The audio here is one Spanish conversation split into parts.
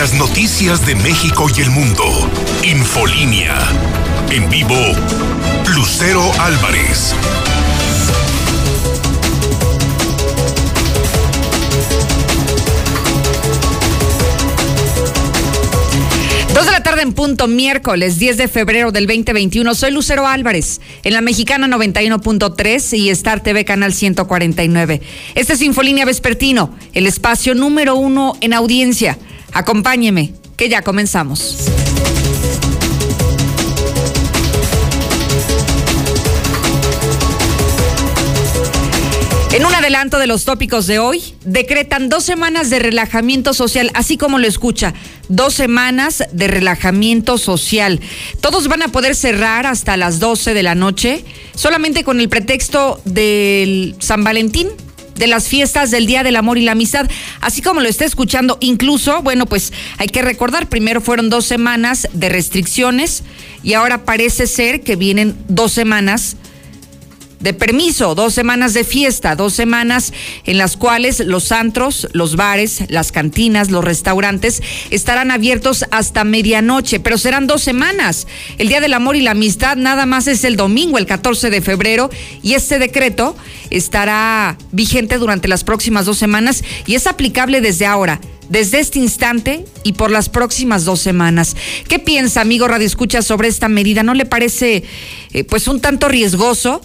las noticias de México y el mundo. Infolínea. En vivo, Lucero Álvarez. Dos de la tarde en punto, miércoles 10 de febrero del 2021. Soy Lucero Álvarez, en la mexicana 91.3 y Star TV Canal 149. Este es Infolínea Vespertino, el espacio número uno en audiencia. Acompáñeme, que ya comenzamos. En un adelanto de los tópicos de hoy, decretan dos semanas de relajamiento social, así como lo escucha, dos semanas de relajamiento social. Todos van a poder cerrar hasta las 12 de la noche, solamente con el pretexto del San Valentín, de las fiestas del Día del Amor y la Amistad, así como lo está escuchando. Incluso, bueno, pues hay que recordar, primero fueron dos semanas de restricciones y ahora parece ser que vienen dos semanas de permiso, dos semanas de fiesta, dos semanas en las cuales los antros, los bares, las cantinas, los restaurantes estarán abiertos hasta medianoche, pero serán dos semanas. El Día del Amor y la Amistad nada más es el domingo, el 14 de febrero, y este decreto estará vigente durante las próximas dos semanas y es aplicable desde ahora desde este instante y por las próximas dos semanas. ¿Qué piensa, amigo Radio Escucha, sobre esta medida? ¿No le parece eh, pues un tanto riesgoso?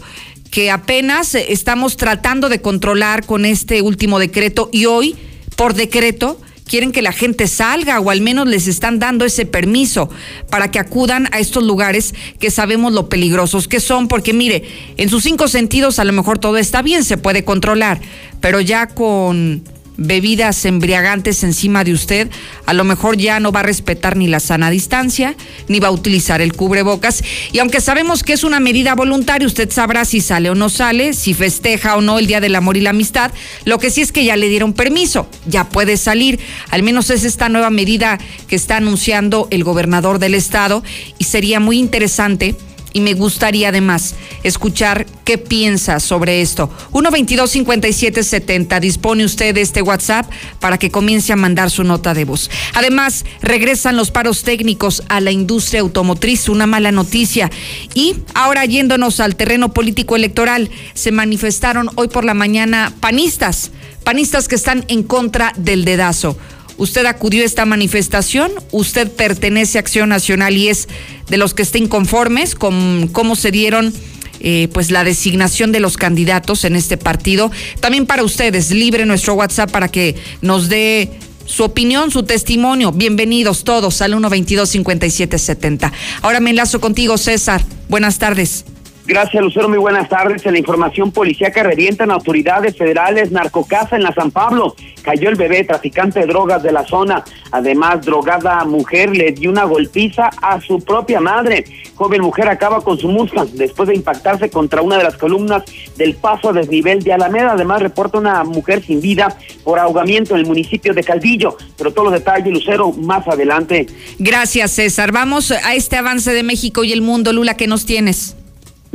Que apenas estamos tratando de controlar con este último decreto y hoy, por decreto, quieren que la gente salga o al menos les están dando ese permiso para que acudan a estos lugares que sabemos lo peligrosos que son, porque mire, en sus cinco sentidos a lo mejor todo está bien, se puede controlar, pero ya con bebidas embriagantes encima de usted, a lo mejor ya no va a respetar ni la sana distancia, ni va a utilizar el cubrebocas. Y aunque sabemos que es una medida voluntaria, usted sabrá si sale o no sale, si festeja o no el Día del Amor y la Amistad. Lo que sí es que ya le dieron permiso, ya puede salir. Al menos es esta nueva medida que está anunciando el gobernador del estado y sería muy interesante y me gustaría además escuchar qué piensa sobre esto. 122-5770, dispone usted de este WhatsApp para que comience a mandar su nota de voz. Además, regresan los paros técnicos a la industria automotriz, una mala noticia. Y ahora yéndonos al terreno político electoral, se manifestaron hoy por la mañana panistas, panistas que están en contra del dedazo. Usted acudió a esta manifestación, usted pertenece a Acción Nacional y es de los que estén inconformes con cómo se dieron eh, pues la designación de los candidatos en este partido. También para ustedes, libre nuestro WhatsApp para que nos dé su opinión, su testimonio. Bienvenidos todos al 122-5770. Ahora me enlazo contigo, César. Buenas tardes. Gracias, Lucero. Muy buenas tardes. En la información policíaca revientan autoridades federales narcocasa en la San Pablo. Cayó el bebé, traficante de drogas de la zona. Además, drogada mujer le dio una golpiza a su propia madre. Joven mujer acaba con su Mustang después de impactarse contra una de las columnas del paso a desnivel de Alameda. Además, reporta una mujer sin vida por ahogamiento en el municipio de Caldillo. Pero todos los detalles, Lucero, más adelante. Gracias, César. Vamos a este avance de México y el mundo. Lula, ¿qué nos tienes?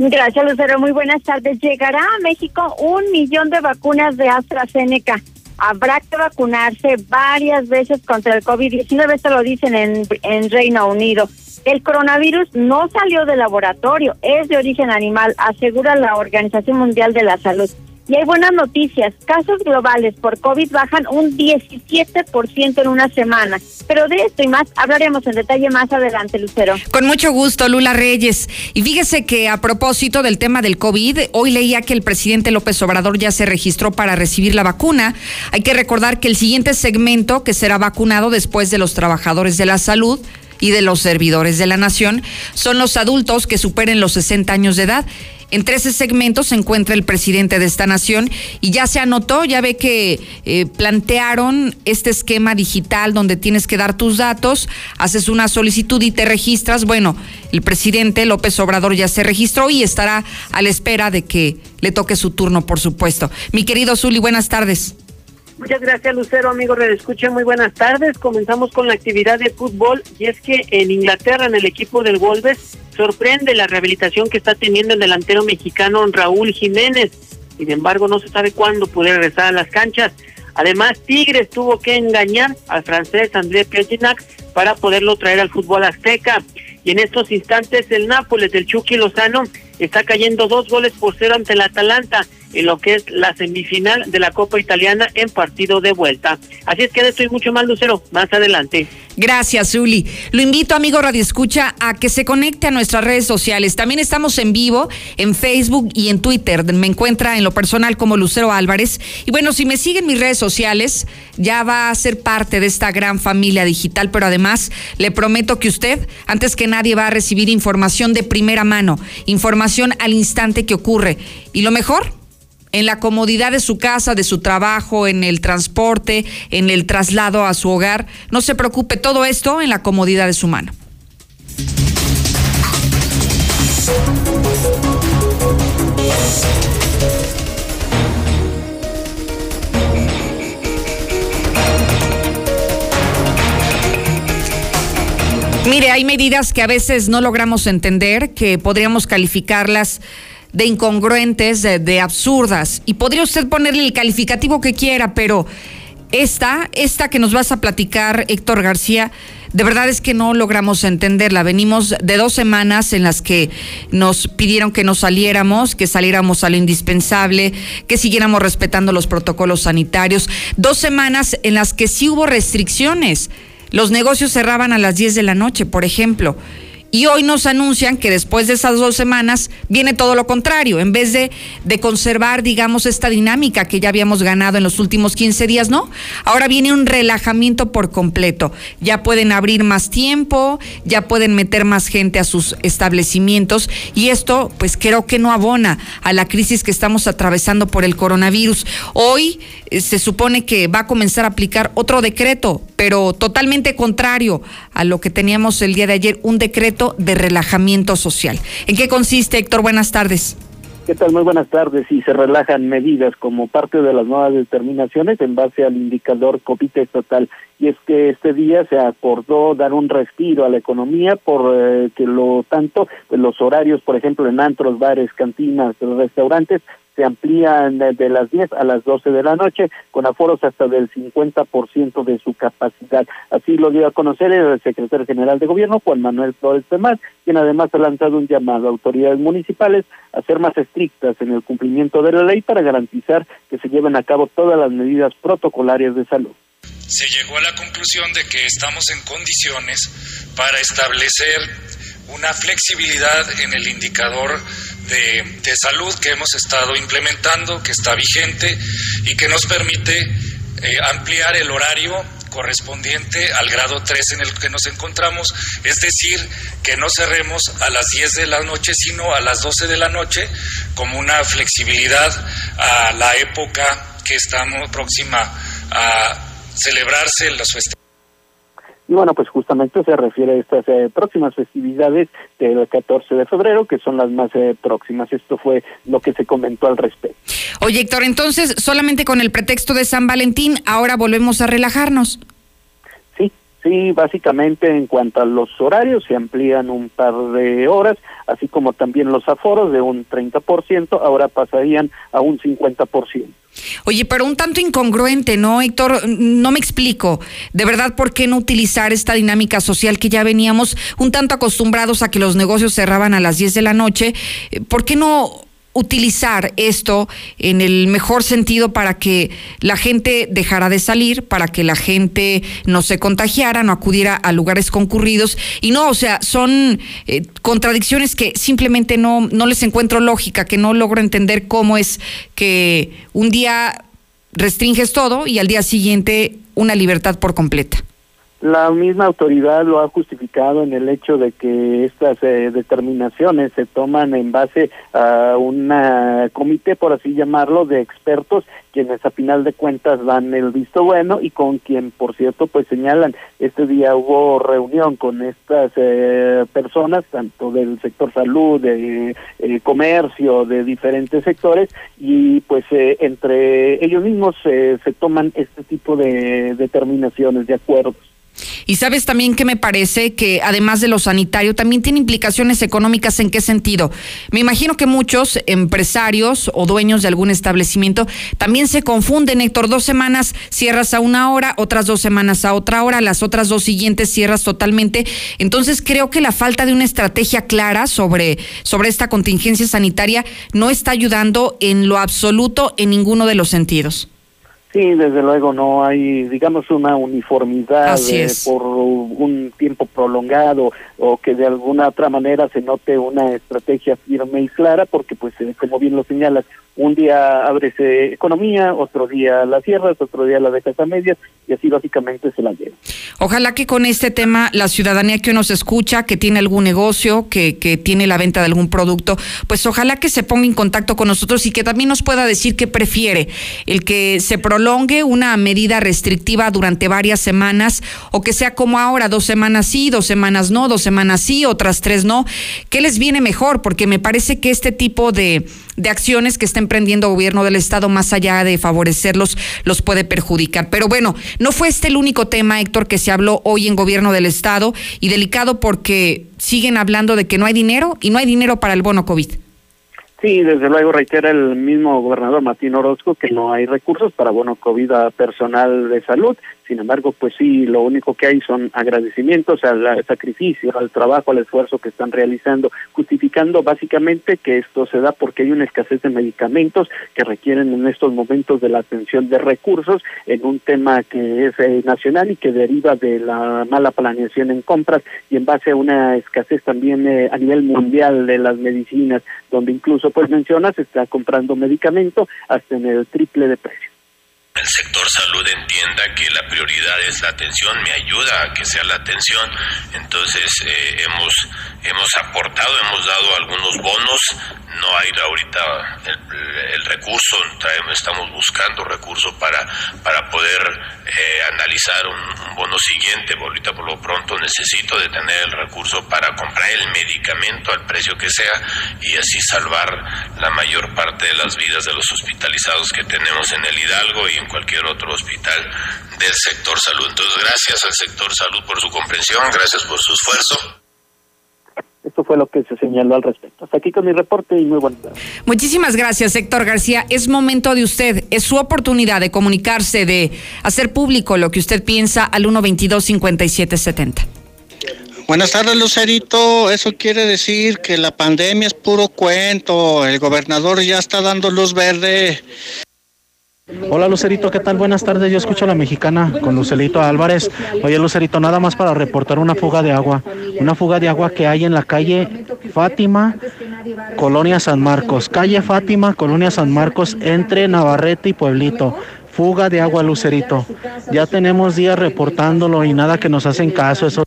Gracias, Lucero. Muy buenas tardes. Llegará a México un millón de vacunas de AstraZeneca. Habrá que vacunarse varias veces contra el COVID-19, esto lo dicen en, en Reino Unido. El coronavirus no salió del laboratorio, es de origen animal, asegura la Organización Mundial de la Salud. Y hay buenas noticias. Casos globales por COVID bajan un 17% en una semana. Pero de esto y más hablaremos en detalle más adelante, Lucero. Con mucho gusto, Lula Reyes. Y fíjese que a propósito del tema del COVID, hoy leía que el presidente López Obrador ya se registró para recibir la vacuna. Hay que recordar que el siguiente segmento que será vacunado después de los trabajadores de la salud y de los servidores de la nación son los adultos que superen los 60 años de edad. Entre ese segmento se encuentra el presidente de esta nación y ya se anotó, ya ve que eh, plantearon este esquema digital donde tienes que dar tus datos, haces una solicitud y te registras. Bueno, el presidente López Obrador ya se registró y estará a la espera de que le toque su turno, por supuesto. Mi querido Zuli, buenas tardes. Muchas gracias, Lucero, amigo Redescucha. Muy buenas tardes. Comenzamos con la actividad de fútbol y es que en Inglaterra, en el equipo del Wolves, sorprende la rehabilitación que está teniendo el delantero mexicano Raúl Jiménez. Sin embargo, no se sabe cuándo puede regresar a las canchas. Además, Tigres tuvo que engañar al francés André Pierginac para poderlo traer al fútbol azteca. Y en estos instantes el Nápoles del Chucky Lozano está cayendo dos goles por cero ante el Atalanta en lo que es la semifinal de la Copa Italiana en partido de vuelta. Así es que de esto mucho más, Lucero, más adelante. Gracias, Zuli. Lo invito, amigo Radio Escucha, a que se conecte a nuestras redes sociales. También estamos en vivo en Facebook y en Twitter. Me encuentra en lo personal como Lucero Álvarez. Y bueno, si me siguen mis redes sociales, ya va a ser parte de esta gran familia digital, pero además le prometo que usted, antes que nadie, va a recibir información de primera mano, información al instante que ocurre. Y lo mejor, en la comodidad de su casa, de su trabajo, en el transporte, en el traslado a su hogar. No se preocupe, todo esto en la comodidad de su mano. Mire, hay medidas que a veces no logramos entender, que podríamos calificarlas de incongruentes, de, absurdas. Y podría usted ponerle el calificativo que quiera, pero esta, esta que nos vas a platicar, Héctor García, de verdad es que no logramos entenderla. Venimos de dos semanas en las que nos pidieron que no saliéramos, que saliéramos a lo indispensable, que siguiéramos respetando los protocolos sanitarios. Dos semanas en las que sí hubo restricciones. Los negocios cerraban a las 10 de la noche, por ejemplo. Y hoy nos anuncian que después de esas dos semanas viene todo lo contrario. En vez de, de, conservar, digamos, esta dinámica que ya habíamos ganado en los últimos 15 días, ¿no? Ahora viene un relajamiento por completo. Ya pueden abrir más tiempo, ya pueden meter más gente a sus establecimientos. Y esto, pues creo que no abona a la crisis que estamos atravesando por el coronavirus. Hoy eh, se supone que va a comenzar a aplicar otro decreto, pero totalmente contrario a lo que teníamos el día de ayer, un decreto de relajamiento social. ¿En qué consiste, Héctor? Buenas tardes. ¿Qué tal? Muy buenas tardes. Y se relajan medidas como parte de las nuevas determinaciones en base al indicador COVID estatal. Y es que este día se acordó dar un respiro a la economía por eh, que lo tanto pues, los horarios, por ejemplo, en antros, bares, cantinas, restaurantes se amplían de las 10 a las 12 de la noche con aforos hasta del 50% de su capacidad. Así lo dio a conocer el secretario general de gobierno, Juan Manuel Flores Temás, quien además ha lanzado un llamado a autoridades municipales a ser más estrictas en el cumplimiento de la ley para garantizar que se lleven a cabo todas las medidas protocolarias de salud se llegó a la conclusión de que estamos en condiciones para establecer una flexibilidad en el indicador de, salud que hemos estado implementando, que está vigente y que nos permite eh, ampliar el horario correspondiente al grado 3 en el que nos encontramos, es decir, que no cerremos a las 10 de la noche, sino a las 12 de la noche, como una flexibilidad a la época que estamos próxima a celebrarse los festejos. Y bueno, pues justamente se refiere a estas eh, próximas festividades del 14 de febrero, que son las más eh, próximas. Esto fue lo que se comentó al respecto. Oye, Héctor, entonces, solamente con el pretexto de San Valentín, ahora volvemos a relajarnos. Sí, básicamente en cuanto a los horarios, se amplían un par de horas, así como también los aforos de un 30%, ahora pasarían a un 50%. Oye, pero un tanto incongruente, ¿no, Héctor? No me explico. De verdad, ¿por qué no utilizar esta dinámica social que ya veníamos un tanto acostumbrados a que los negocios cerraban a las 10 de la noche? ¿Por qué no utilizar esto en el mejor sentido para que la gente dejara de salir, para que la gente no se contagiara, no acudiera a lugares concurridos. Y no, o sea, son eh, contradicciones que simplemente no, no les encuentro lógica, que no logro entender cómo es que un día restringes todo y al día siguiente una libertad por completa. La misma autoridad lo ha justificado en el hecho de que estas eh, determinaciones se toman en base a un comité, por así llamarlo, de expertos quienes a final de cuentas dan el visto bueno y con quien, por cierto, pues señalan, este día hubo reunión con estas eh, personas, tanto del sector salud, de eh, comercio, de diferentes sectores, y pues entre ellos mismos se toman este tipo de determinaciones, de acuerdos. Y sabes también que me parece que además de lo sanitario, también tiene implicaciones económicas. ¿En qué sentido? Me imagino que muchos empresarios o dueños de algún establecimiento también se confunden, Héctor. Dos semanas cierras a una hora, otras dos semanas a otra hora, las otras dos siguientes cierras totalmente. Entonces creo que la falta de una estrategia clara sobre, sobre esta contingencia sanitaria no está ayudando en lo absoluto en ninguno de los sentidos. Sí, desde luego no hay, digamos, una uniformidad eh, por un tiempo prolongado o que de alguna otra manera se note una estrategia firme y clara, porque pues eh, como bien lo señalas, un día abres economía, otro día la cierras, otro día la dejas a medias y así básicamente se la lleva. Ojalá que con este tema la ciudadanía que nos escucha, que tiene algún negocio, que, que tiene la venta de algún producto, pues ojalá que se ponga en contacto con nosotros y que también nos pueda decir qué prefiere, el que se prolongue una medida restrictiva durante varias semanas o que sea como ahora, dos semanas sí, dos semanas no, dos semanas sí, otras tres no. ¿Qué les viene mejor? Porque me parece que este tipo de, de acciones que está emprendiendo el gobierno del Estado, más allá de favorecerlos, los puede perjudicar. Pero bueno, no fue este el único tema, Héctor, que se habló hoy en gobierno del Estado y delicado porque siguen hablando de que no hay dinero y no hay dinero para el bono COVID. Sí, desde luego reitera el mismo gobernador Martín Orozco que no hay recursos para bono COVID a personal de salud. Sin embargo, pues sí, lo único que hay son agradecimientos al sacrificio, al trabajo, al esfuerzo que están realizando, justificando básicamente que esto se da porque hay una escasez de medicamentos que requieren en estos momentos de la atención de recursos en un tema que es eh, nacional y que deriva de la mala planeación en compras y en base a una escasez también eh, a nivel mundial de las medicinas, donde incluso, pues menciona, se está comprando medicamento hasta en el triple de precio el sector salud entienda que la prioridad es la atención, me ayuda a que sea la atención. Entonces eh, hemos, hemos aportado, hemos dado algunos bonos, no hay ahorita el, recurso, estamos buscando recursos para, para poder eh, analizar un, bono siguiente. Ahorita por lo pronto necesito de tener el recurso para comprar el medicamento al precio que sea y así salvar la mayor parte de las vidas de los hospitalizados que tenemos en el Hidalgo y cualquier otro hospital del sector salud. Entonces, gracias al sector salud por su comprensión, gracias por su esfuerzo. Esto fue lo que se señaló al respecto. Hasta aquí con mi reporte y muy buenas tardes. Muchísimas gracias, Héctor García. Es momento de usted, es su oportunidad de comunicarse, de hacer público lo que usted piensa al 122-5770. Buenas tardes, Lucerito. Eso quiere decir que la pandemia es puro cuento. El gobernador ya está dando luz verde Hola Lucerito, ¿qué tal? Buenas tardes, yo escucho a la mexicana con Lucerito Álvarez. Oye Lucerito, nada más para reportar una fuga de agua, una fuga de agua que hay en la calle Fátima, Colonia San Marcos, calle Fátima, Colonia San Marcos, entre Navarrete y Pueblito. Fuga de agua, Lucerito. Ya tenemos días reportándolo y nada que nos hacen caso. Eso.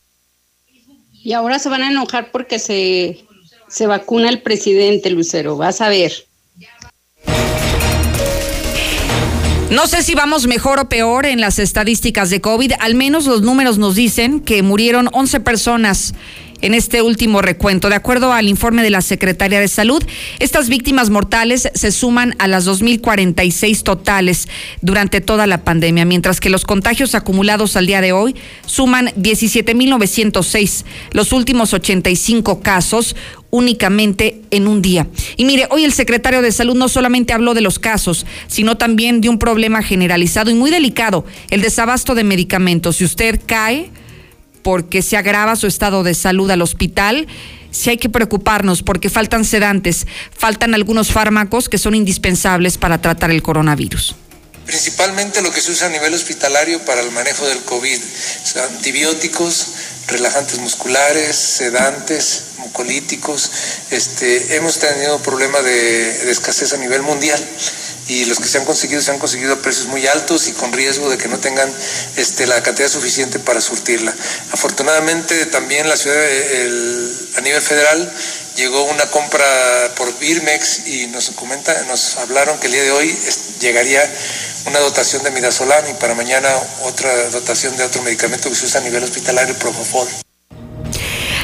Y ahora se van a enojar porque se, se vacuna el presidente, Lucero, vas a ver. No sé si vamos mejor o peor en las estadísticas de COVID, al menos los números nos dicen que murieron 11 personas en este último recuento. De acuerdo al informe de la Secretaría de Salud, estas víctimas mortales se suman a las 2.046 totales durante toda la pandemia, mientras que los contagios acumulados al día de hoy suman 17.906. Los últimos 85 casos únicamente en un día. Y mire, hoy el secretario de Salud no solamente habló de los casos, sino también de un problema generalizado y muy delicado, el desabasto de medicamentos. Si usted cae porque se agrava su estado de salud al hospital, sí hay que preocuparnos porque faltan sedantes, faltan algunos fármacos que son indispensables para tratar el coronavirus. Principalmente lo que se usa a nivel hospitalario para el manejo del COVID, antibióticos, relajantes musculares, sedantes, mucolíticos. Este, hemos tenido problema de, escasez a nivel mundial y los que se han conseguido se han conseguido a precios muy altos y con riesgo de que no tengan este, la cantidad suficiente para surtirla. Afortunadamente también la ciudad, a nivel federal, llegó una compra por Birmex y nos comenta, nos hablaron que el día de hoy llegaría una dotación de midazolam y para mañana otra dotación de otro medicamento que se usa a nivel hospitalario, Propofol.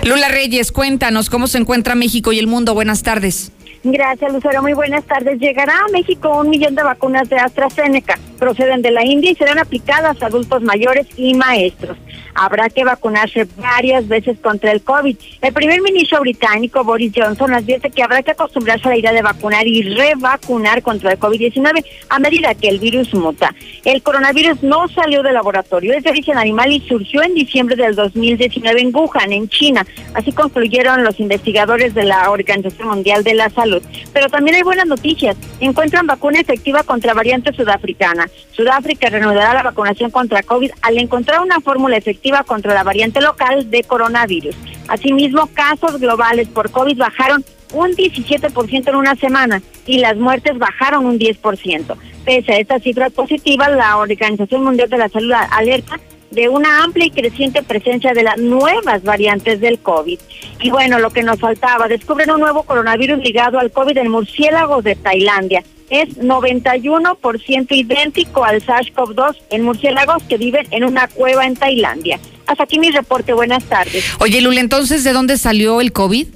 Lula Reyes, cuéntanos cómo se encuentra México y el mundo. Buenas tardes. Gracias, Lucero. Muy buenas tardes. Llegará a México un millón de vacunas de AstraZeneca. Proceden de la India y serán aplicadas a adultos mayores y maestros. Habrá que vacunarse varias veces contra el COVID. El primer ministro británico, Boris Johnson, advierte que habrá que acostumbrarse a la idea de vacunar y revacunar contra el COVID-19 a medida que el virus muta. El coronavirus no salió del laboratorio, es de origen animal y surgió en diciembre del 2019 en Wuhan, en China. Así concluyeron los investigadores de la Organización Mundial de la Salud. Pero también hay buenas noticias. Encuentran vacuna efectiva contra variante sudafricana. Sudáfrica reanudará la vacunación contra COVID al encontrar una fórmula efectiva contra la variante local de coronavirus. Asimismo, casos globales por COVID bajaron un 17% en una semana y las muertes bajaron un 10%. Pese a estas cifras positivas, la Organización Mundial de la Salud alerta de una amplia y creciente presencia de las nuevas variantes del COVID. Y bueno, lo que nos faltaba, descubren un nuevo coronavirus ligado al COVID en murciélagos de Tailandia. Es 91% idéntico al SARS-CoV-2 en murciélagos que viven en una cueva en Tailandia. Hasta aquí mi reporte. Buenas tardes. Oye, Lula, entonces, ¿de dónde salió el COVID?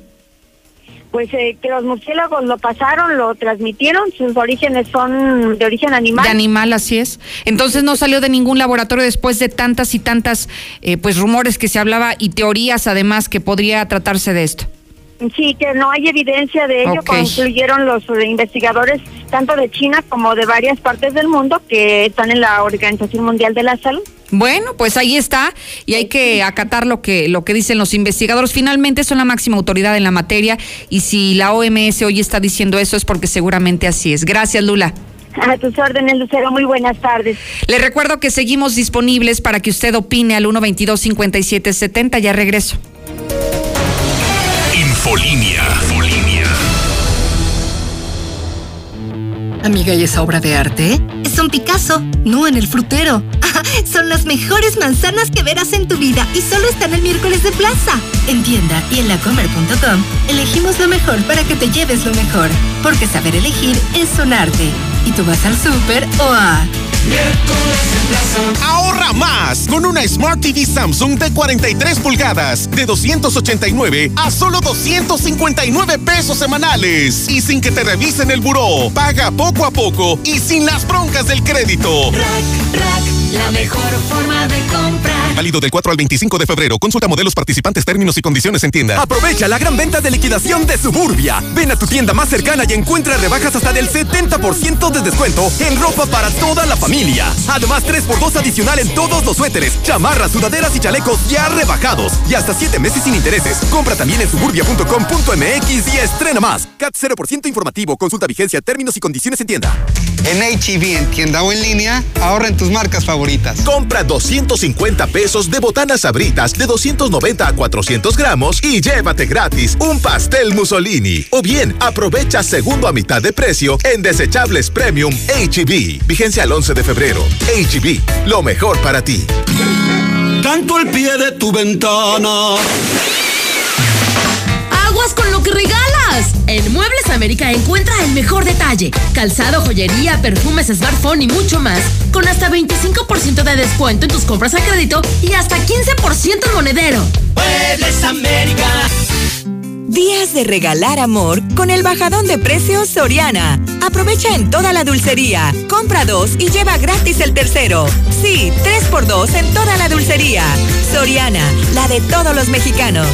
Pues eh, que los murciélagos lo pasaron, lo transmitieron, sus orígenes son de origen animal. De animal, así es. Entonces no salió de ningún laboratorio después de tantas y tantas eh, pues rumores que se hablaba y teorías además que podría tratarse de esto. Sí, que no hay evidencia de ello, concluyeron los investigadores tanto de China como de varias partes del mundo que están en la Organización Mundial de la Salud. Bueno, pues ahí está y hay que acatar lo que lo que dicen los investigadores. Finalmente son la máxima autoridad en la materia y si la OMS hoy está diciendo eso es porque seguramente así es. Gracias, Lula. A tus órdenes, Lucero. Muy buenas tardes. Le recuerdo que seguimos disponibles para que usted opine al 122-5770. Ya regreso. Infolinia. Amiga, ¿y esa obra de arte? Es un Picasso, no en el frutero. Son las mejores manzanas que verás en tu vida y solo están el miércoles de plaza. En tienda y en lacomer.com elegimos lo mejor para que te lleves lo mejor. Porque saber elegir es un arte. ¿Y tú vas al súper o a...? Ahorra más con una Smart TV Samsung de 43 pulgadas de 289 a solo 259 pesos semanales y sin que te revisen el buró. Paga poco a poco y sin las broncas del crédito. la mejor forma de comprar. Válido del 4 al 25 de febrero. Consulta modelos participantes, términos y condiciones en tienda. Aprovecha la gran venta de liquidación de Suburbia. Ven a tu tienda más cercana y encuentra rebajas hasta del 70% de descuento en ropa para toda la familia. Además, 3x2 adicional en todos los suéteres, chamarras, sudaderas y chalecos ya rebajados. Y hasta 7 meses sin intereses. Compra también en suburbia.com.mx y estrena más. CAT 0% informativo. Consulta vigencia, términos y condiciones en tienda. En HB, en tienda o en línea, ahorra en tus marcas favoritas. Compra 250 pesos de botanas sabritas de 290 a 400 gramos y llévate gratis un pastel Mussolini. O bien, aprovecha segundo a mitad de precio en desechables premium HB. E Vigencia al 11 de febrero. HB, e lo mejor para ti. Canto al pie de tu ventana con lo que regalas. En Muebles América encuentra el mejor detalle. Calzado, joyería, perfumes, smartphone y mucho más. Con hasta 25% de descuento en tus compras a crédito y hasta 15% en monedero. Muebles América. Días de regalar amor con el bajadón de precios Soriana. Aprovecha en toda la dulcería. Compra dos y lleva gratis el tercero. Sí, tres por dos en toda la dulcería. Soriana, la de todos los mexicanos.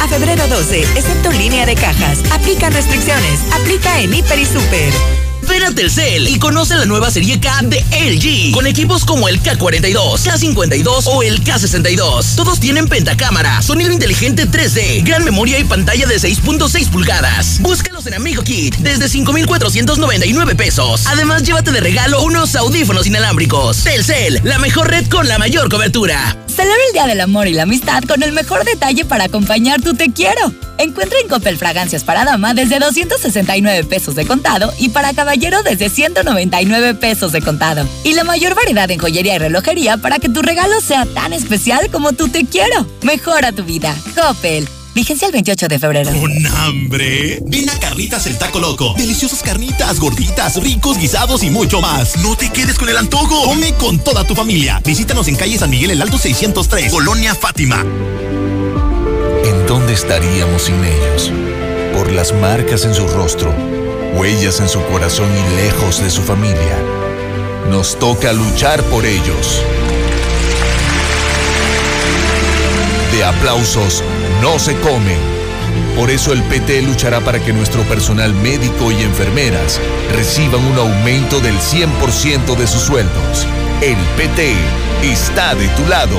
A febrero 12, excepto línea de cajas. Aplican restricciones. Aplica en Hiper y Super. Ven a Telcel y conoce la nueva serie K de LG, con equipos como el K42, K52 o el K62. Todos tienen pentacámara, sonido inteligente 3D, gran memoria y pantalla de 6.6 pulgadas. Búscalos en Amigo Kit desde 5,499 pesos. Además, llévate de regalo unos audífonos inalámbricos. Telcel, la mejor red con la mayor cobertura. Celebra el Día del Amor y la Amistad con el mejor detalle para acompañar tu te quiero. Encuentra en Coppel fragancias para dama desde 269 pesos de contado y para caballero desde 199 pesos de contado. Y la mayor variedad en joyería y relojería para que tu regalo sea tan especial como tú te quiero. Mejora tu vida. Coppel. Vigencia el 28 de febrero. ¿Con hambre? Ven a Carnitas el Taco Loco. Deliciosas carnitas, gorditas, ricos guisados y mucho más. No te quedes con el antojo. Come con toda tu familia. Visítanos en calle San Miguel el Alto 603, Colonia Fátima. ¿En dónde estaríamos sin ellos? Por las marcas en su rostro huellas en su corazón y lejos de su familia. Nos toca luchar por ellos. De aplausos no se comen. Por eso el PT luchará para que nuestro personal médico y enfermeras reciban un aumento del 100% de sus sueldos. El PT está de tu lado.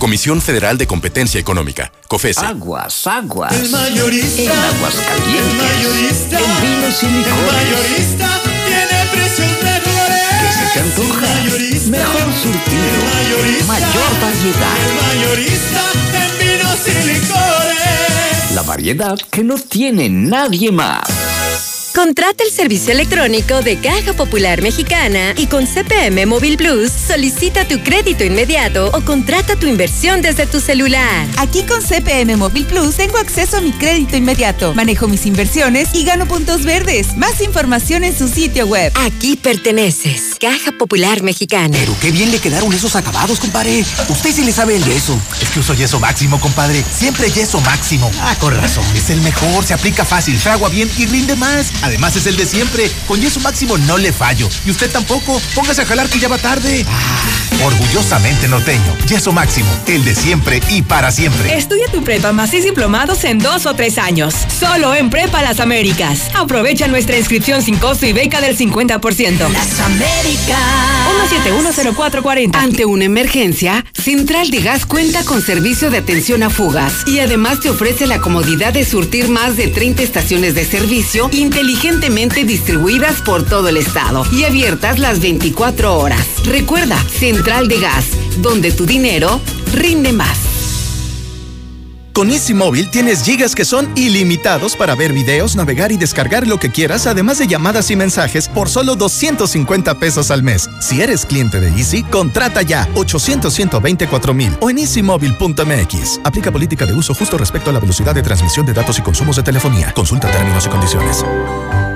Comisión Federal de Competencia Económica, COFESE. Aguas, aguas. El mayorista. En Aguascalientes. El mayorista. En vinos y licores. El mayorista tiene precios mejores. ¿Qué se te antoja? El mayorista. Mejor surtido. El mayorista. Mayor variedad. El mayorista en vinos y licores. La variedad que no tiene nadie más. Contrata el servicio electrónico de Caja Popular Mexicana y con CPM Móvil Plus solicita tu crédito inmediato o contrata tu inversión desde tu celular. Aquí con CPM Móvil Plus tengo acceso a mi crédito inmediato, manejo mis inversiones y gano puntos verdes. Más información en su sitio web. Aquí perteneces. Caja Popular Mexicana. Pero qué bien le quedaron esos acabados, compadre. Usted sí le sabe el yeso. Es que uso yeso máximo, compadre. Siempre yeso máximo. Ah, con razón. Es el mejor, se aplica fácil, fragua bien y rinde más. Además es el de siempre. Con yeso máximo no le fallo. Y usted tampoco. Póngase a jalar que ya va tarde. Ah, orgullosamente norteño. Yeso máximo. El de siempre y para siempre. Estudia tu prepa más y diplomados en dos o tres años. Solo en Prepa Las Américas. Aprovecha nuestra inscripción sin costo y beca del 50%. Las Américas. 1710440. Ante una emergencia, Central de Gas cuenta con servicio de atención a fugas y además te ofrece la comodidad de surtir más de 30 estaciones de servicio inteligentemente distribuidas por todo el estado y abiertas las 24 horas. Recuerda, Central de Gas, donde tu dinero rinde más. Con Easy Móvil tienes gigas que son ilimitados para ver videos, navegar y descargar lo que quieras, además de llamadas y mensajes por solo 250 pesos al mes. Si eres cliente de Easy, contrata ya 800 mil o en easymóvil.mx. Aplica política de uso justo respecto a la velocidad de transmisión de datos y consumos de telefonía. Consulta términos y condiciones.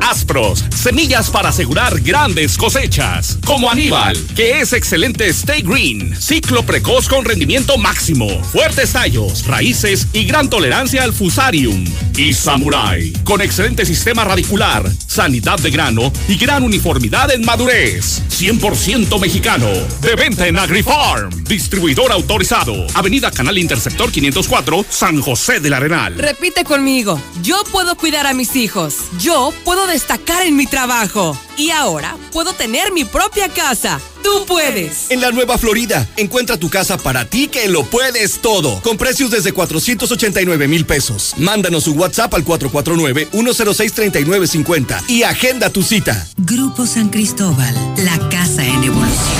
Aspros, semillas para asegurar grandes cosechas. Como Aníbal, que es excelente Stay Green, ciclo precoz con rendimiento máximo, fuertes tallos, raíces y gran tolerancia al fusarium. Y Samurai, con excelente sistema radicular, sanidad de grano y gran uniformidad en madurez. 100% mexicano. De venta en AgriFarm. Distribuidor autorizado. Avenida Canal Interceptor 504, San José del Arenal. Repite conmigo. Yo puedo cuidar a mis hijos. Yo puedo destacar en mi trabajo. Y ahora puedo tener mi propia casa. Tú puedes. En la Nueva Florida, encuentra tu casa para ti que lo puedes todo. Con precios desde 489 mil pesos. Mándanos un WhatsApp al 449-106-3950 y agenda tu cita. Grupo San Cristóbal, la casa en evolución.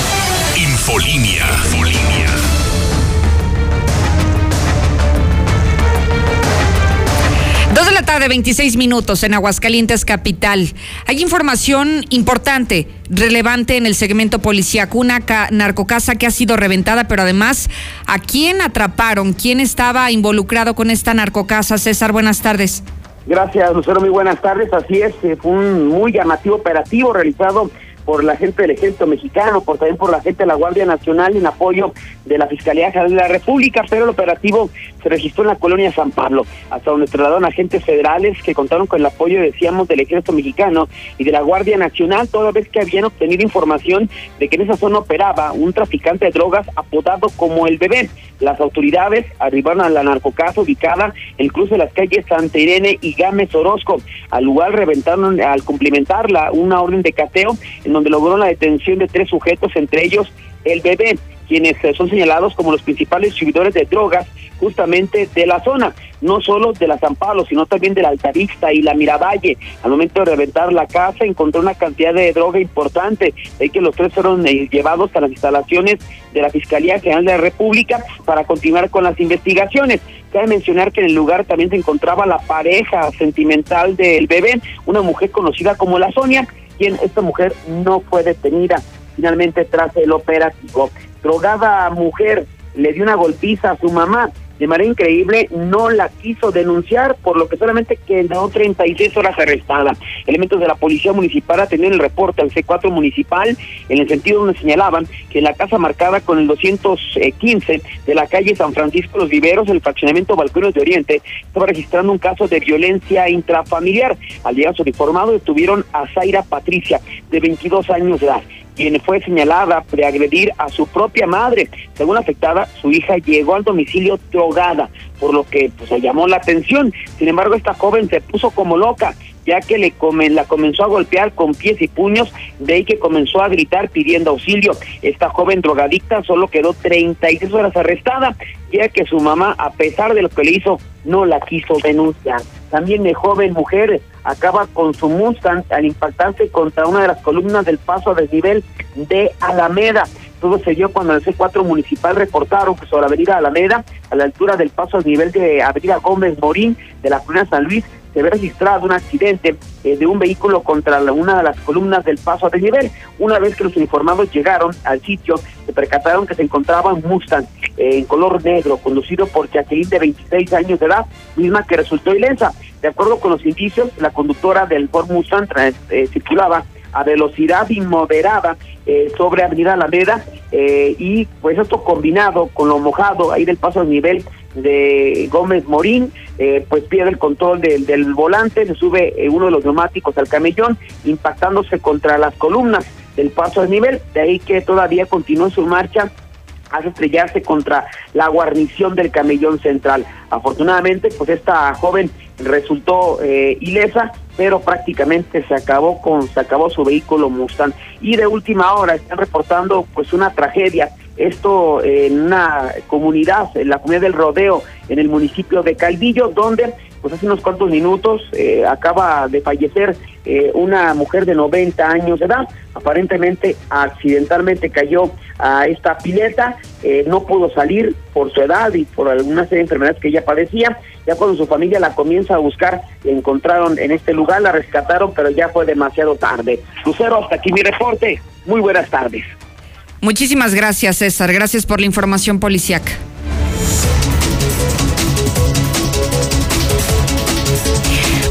Infolinia. Infolinia. Dos de la tarde, 26 minutos en Aguascalientes Capital. Hay información importante, relevante en el segmento policíaco, una narcocasa que ha sido reventada, pero además, ¿a quién atraparon? ¿Quién estaba involucrado con esta narcocasa? César, buenas tardes. Gracias, Lucero, muy buenas tardes. Así es, eh, fue un muy llamativo operativo realizado por la gente del Ejército Mexicano, por también por la gente de la Guardia Nacional en apoyo de la Fiscalía General de la República, pero el operativo se registró en la colonia San Pablo, hasta donde trasladaron agentes federales que contaron con el apoyo, decíamos, del Ejército Mexicano y de la Guardia Nacional, toda vez que habían obtenido información de que en esa zona operaba un traficante de drogas apodado como el bebé. Las autoridades arribaron a la narcocasa ubicada en el cruce de las calles Santa Irene y Gámez Orozco. Al lugar reventaron, al cumplimentarla, una orden de cateo en donde logró la detención de tres sujetos, entre ellos el bebé quienes eh, son señalados como los principales distribuidores de drogas justamente de la zona, no solo de la San Pablo, sino también de la Altavista y la Miravalle. Al momento de reventar la casa encontró una cantidad de droga importante, de que los tres fueron eh, llevados a las instalaciones de la Fiscalía General de la República para continuar con las investigaciones. Cabe mencionar que en el lugar también se encontraba la pareja sentimental del bebé, una mujer conocida como la Sonia, quien esta mujer no fue detenida finalmente tras el operativo drogada mujer le dio una golpiza a su mamá. De manera increíble, no la quiso denunciar, por lo que solamente quedó 36 horas arrestada. Elementos de la Policía Municipal atendieron el reporte al C4 Municipal en el sentido donde señalaban que en la casa marcada con el 215 de la calle San Francisco Los Viveros, el fraccionamiento Balcones de Oriente, estaba registrando un caso de violencia intrafamiliar. Al llegar su uniformado, detuvieron a Zaira Patricia, de 22 años de edad quien fue señalada de agredir a su propia madre. Según afectada, su hija llegó al domicilio drogada, por lo que pues, se llamó la atención. Sin embargo, esta joven se puso como loca ya que le la comenzó a golpear con pies y puños, de ahí que comenzó a gritar pidiendo auxilio. Esta joven drogadicta solo quedó 36 horas arrestada, ya que su mamá, a pesar de lo que le hizo, no la quiso denunciar. También de joven mujer acaba con su Mustang al impactarse contra una de las columnas del paso a desnivel de Alameda. Todo se dio cuando el C4 municipal reportaron que sobre la avenida Alameda, a la altura del paso a desnivel de avenida Gómez Morín de la colonia San Luis, se ve registrado un accidente eh, de un vehículo contra una de las columnas del paso a desnivel. Una vez que los uniformados llegaron al sitio, se percataron que se encontraba un Mustang eh, en color negro, conducido por Jacqueline de 26 años de edad, misma que resultó ilesa. De acuerdo con los indicios, la conductora del Ford Mustang eh, circulaba a velocidad inmoderada eh, sobre Avenida Alameda eh, y pues esto combinado con lo mojado ahí del paso a nivel de Gómez Morín, eh, pues pierde el control del, del volante, se sube uno de los neumáticos al camellón, impactándose contra las columnas del paso a nivel, de ahí que todavía continúa su marcha hace estrellarse contra la guarnición del camellón central. Afortunadamente, pues esta joven resultó eh, ilesa, pero prácticamente se acabó con se acabó su vehículo Mustang. Y de última hora están reportando pues una tragedia. Esto en una comunidad en la comunidad del Rodeo en el municipio de Calvillo donde pues hace unos cuantos minutos eh, acaba de fallecer eh, una mujer de 90 años de edad. Aparentemente, accidentalmente cayó a esta pileta, eh, no pudo salir por su edad y por alguna serie de enfermedades que ella padecía. Ya cuando su familia la comienza a buscar, la encontraron en este lugar, la rescataron, pero ya fue demasiado tarde. Lucero, hasta aquí mi reporte. Muy buenas tardes. Muchísimas gracias, César. Gracias por la información policiaca.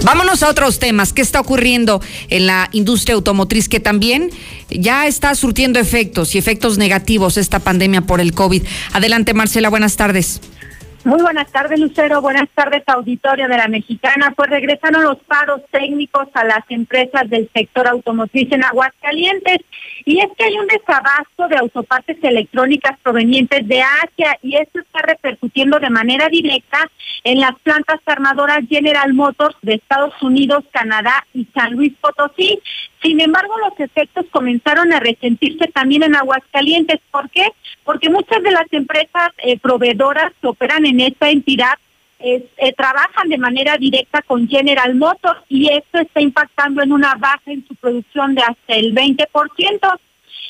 Vámonos a otros temas. ¿Qué está ocurriendo en la industria automotriz que también ya está surtiendo efectos y efectos negativos esta pandemia por el COVID? Adelante, Marcela, buenas tardes. Muy buenas tardes, Lucero. Buenas tardes, auditorio de la Mexicana. Pues regresaron los paros técnicos a las empresas del sector automotriz en Aguascalientes. Y es que hay un desabasto de autopartes electrónicas provenientes de Asia y esto está repercutiendo de manera directa en las plantas armadoras General Motors de Estados Unidos, Canadá y San Luis Potosí. Sin embargo, los efectos comenzaron a resentirse también en Aguascalientes. ¿Por qué? Porque muchas de las empresas eh, proveedoras que operan en esta entidad eh, trabajan de manera directa con General Motors y esto está impactando en una baja en su producción de hasta el 20%.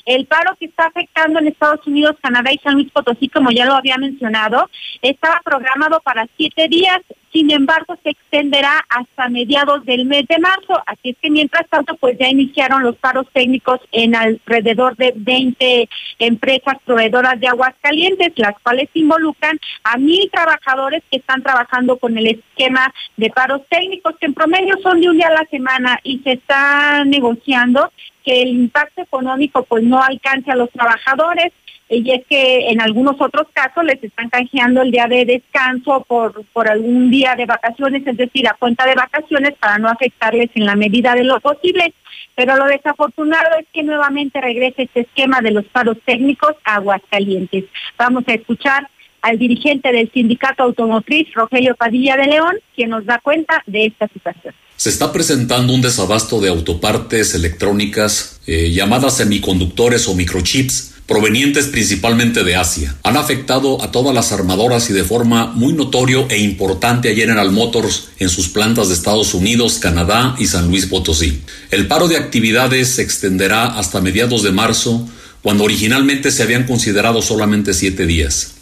El paro que está afectando en Estados Unidos, Canadá y San Luis Potosí, como ya lo había mencionado, estaba programado para siete días. Sin embargo, se extenderá hasta mediados del mes de marzo. Así es que mientras tanto, pues ya iniciaron los paros técnicos en alrededor de 20 empresas proveedoras de aguas calientes, las cuales involucran a mil trabajadores que están trabajando con el esquema de paros técnicos, que en promedio son de un día a la semana y se está negociando que el impacto económico pues no alcance a los trabajadores y es que en algunos otros casos les están canjeando el día de descanso por, por algún día de vacaciones, es decir, a cuenta de vacaciones para no afectarles en la medida de lo posible. Pero lo desafortunado es que nuevamente regrese este esquema de los paros técnicos a Aguascalientes. Vamos a escuchar al dirigente del sindicato automotriz, Rogelio Padilla de León, quien nos da cuenta de esta situación. Se está presentando un desabasto de autopartes electrónicas eh, llamadas semiconductores o microchips provenientes principalmente de Asia. Han afectado a todas las armadoras y de forma muy notorio e importante a General Motors en sus plantas de Estados Unidos, Canadá y San Luis Potosí. El paro de actividades se extenderá hasta mediados de marzo, cuando originalmente se habían considerado solamente siete días.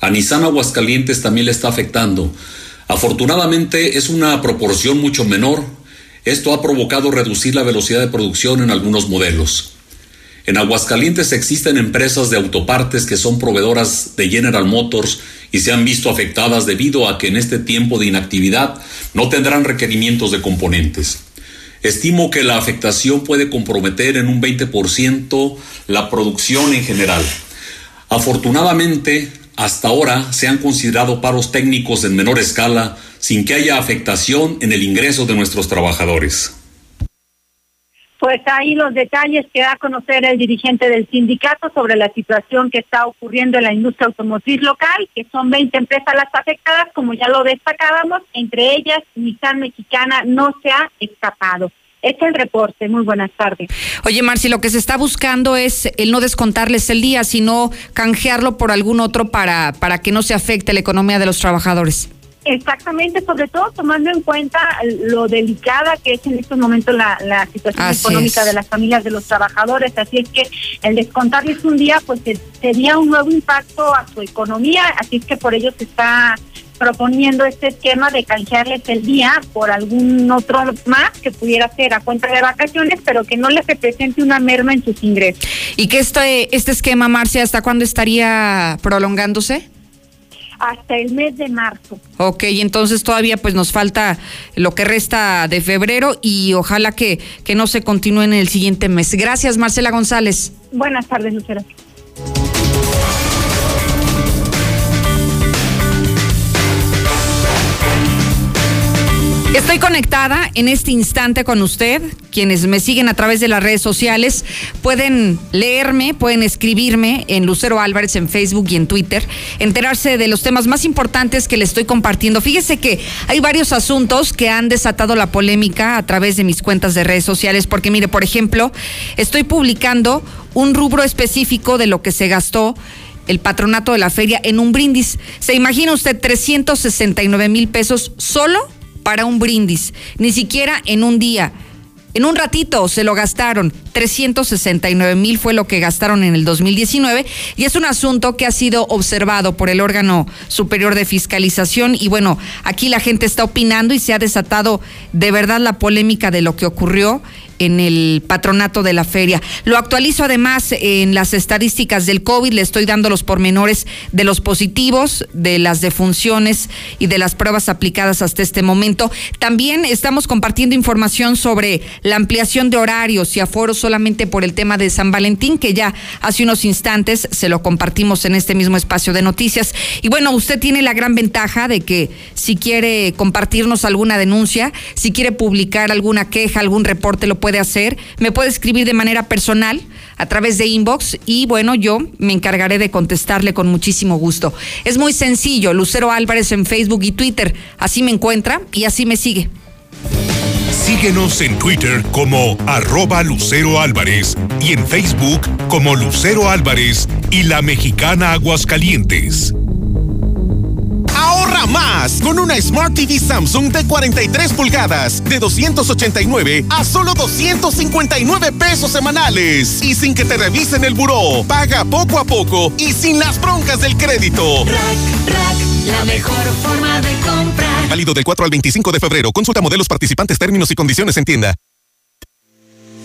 A Nissan Aguascalientes también le está afectando. Afortunadamente es una proporción mucho menor. Esto ha provocado reducir la velocidad de producción en algunos modelos. En Aguascalientes existen empresas de autopartes que son proveedoras de General Motors y se han visto afectadas debido a que en este tiempo de inactividad no tendrán requerimientos de componentes. Estimo que la afectación puede comprometer en un 20% la producción en general. Afortunadamente, hasta ahora se han considerado paros técnicos en menor escala sin que haya afectación en el ingreso de nuestros trabajadores. Pues ahí los detalles que da a conocer el dirigente del sindicato sobre la situación que está ocurriendo en la industria automotriz local, que son 20 empresas las afectadas, como ya lo destacábamos, entre ellas Nissan Mexicana no se ha escapado. Este es el reporte. Muy buenas tardes. Oye, Marci, lo que se está buscando es el no descontarles el día, sino canjearlo por algún otro para, para que no se afecte la economía de los trabajadores. Exactamente, sobre todo tomando en cuenta lo delicada que es en estos momentos la, situación económica de las familias de los trabajadores. Así es que el descontarles un día, pues sería un nuevo impacto a su economía. Así es que por ello se está proponiendo este esquema de canjearles el día por algún otro más que pudiera ser a cuenta de vacaciones, pero que no les represente una merma en sus ingresos. ¿Y que este, este esquema, Marcia, hasta cuándo estaría prolongándose? hasta el mes de marzo. Ok, entonces todavía pues nos falta lo que resta de febrero y ojalá que, que no se continúe en el siguiente mes. Gracias, Marcela González. Buenas tardes, Lucero. Estoy conectada en este instante con usted. Quienes me siguen a través de las redes sociales pueden leerme, pueden escribirme en Lucero Álvarez en Facebook y en Twitter, enterarse de los temas más importantes que le estoy compartiendo. Fíjese que hay varios asuntos que han desatado la polémica a través de mis cuentas de redes sociales, porque mire, por ejemplo, estoy publicando un rubro específico de lo que se gastó el patronato de la feria en un brindis. ¿Se imagina usted 369 mil pesos solo? Para un brindis, ni siquiera en un día. En un ratito se lo gastaron. 369 mil fue lo que gastaron en el 2019 y es un asunto que ha sido observado por el órgano superior de fiscalización y bueno, aquí la gente está opinando y se ha desatado de verdad la polémica de lo que ocurrió en el patronato de la feria. Lo actualizo además en las estadísticas del COVID, le estoy dando los pormenores de los positivos, de las defunciones y de las pruebas aplicadas hasta este momento. También estamos compartiendo información sobre la ampliación de horarios y aforos solamente por el tema de San Valentín, que ya hace unos instantes se lo compartimos en este mismo espacio de noticias. Y bueno, usted tiene la gran ventaja de que si quiere compartirnos alguna denuncia, si quiere publicar alguna queja, algún reporte, lo puede puede hacer. Me puede escribir de manera personal a través de inbox y bueno, yo me encargaré de contestarle con muchísimo gusto. Es muy sencillo, Lucero Álvarez en Facebook y Twitter. Así me encuentra y así me sigue. Síguenos en Twitter como arroba Lucero Álvarez y en Facebook como Lucero Álvarez y la mexicana Aguascalientes. Ahorra más con una Smart TV Samsung de 43 pulgadas de 289 a solo 259 pesos semanales y sin que te revisen el buró. Paga poco a poco y sin las broncas del crédito. Rack, rack, la mejor forma de comprar. Válido del 4 al 25 de febrero. Consulta modelos participantes, términos y condiciones en tienda.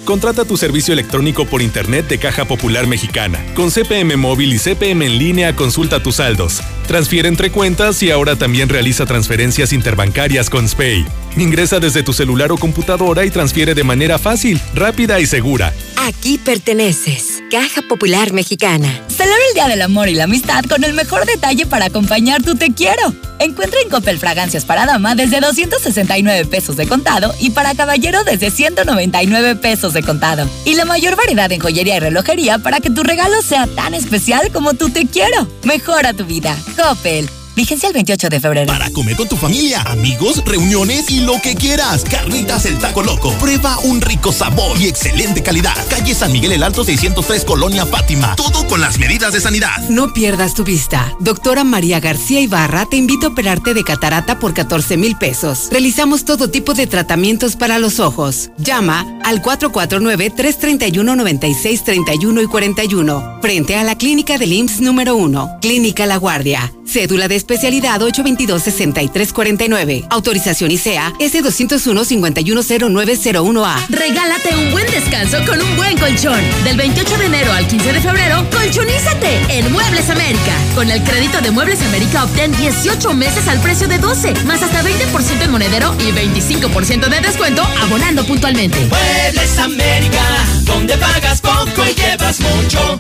Contrata tu servicio electrónico por Internet de Caja Popular Mexicana. Con CPM móvil y CPM en línea, consulta tus saldos. Transfiere entre cuentas y ahora también realiza transferencias interbancarias con SPAY. Ingresa desde tu celular o computadora y transfiere de manera fácil, rápida y segura. Aquí perteneces. Caja Popular Mexicana. Celebra el Día del Amor y la Amistad con el mejor detalle para acompañar tu te quiero. Encuentra en Coppel fragancias para dama desde 269 pesos de contado y para caballero desde 199 pesos de contado. Y la mayor variedad en joyería y relojería para que tu regalo sea tan especial como tu te quiero. Mejora tu vida. Coppel. Vigencia el 28 de febrero. Para comer con tu familia, amigos, reuniones y lo que quieras. Carnitas el Taco Loco. Prueba un rico sabor y excelente calidad. Calle San Miguel el Alto 603 Colonia Fátima. Todo con las medidas de sanidad. No pierdas tu vista. Doctora María García Ibarra te invita a operarte de catarata por 14 mil pesos. Realizamos todo tipo de tratamientos para los ojos. Llama al 449-331-9631 y 41. Frente a la clínica del IMSS número 1. Clínica La Guardia. Cédula de especialidad 822-6349. Autorización ICEA S201-510901A. Regálate un buen descanso con un buen colchón. Del 28 de enero al 15 de febrero, colchonízate en Muebles América. Con el crédito de Muebles América obtén 18 meses al precio de 12, más hasta 20% en monedero y 25% de descuento abonando puntualmente. Muebles América, donde pagas poco y llevas mucho.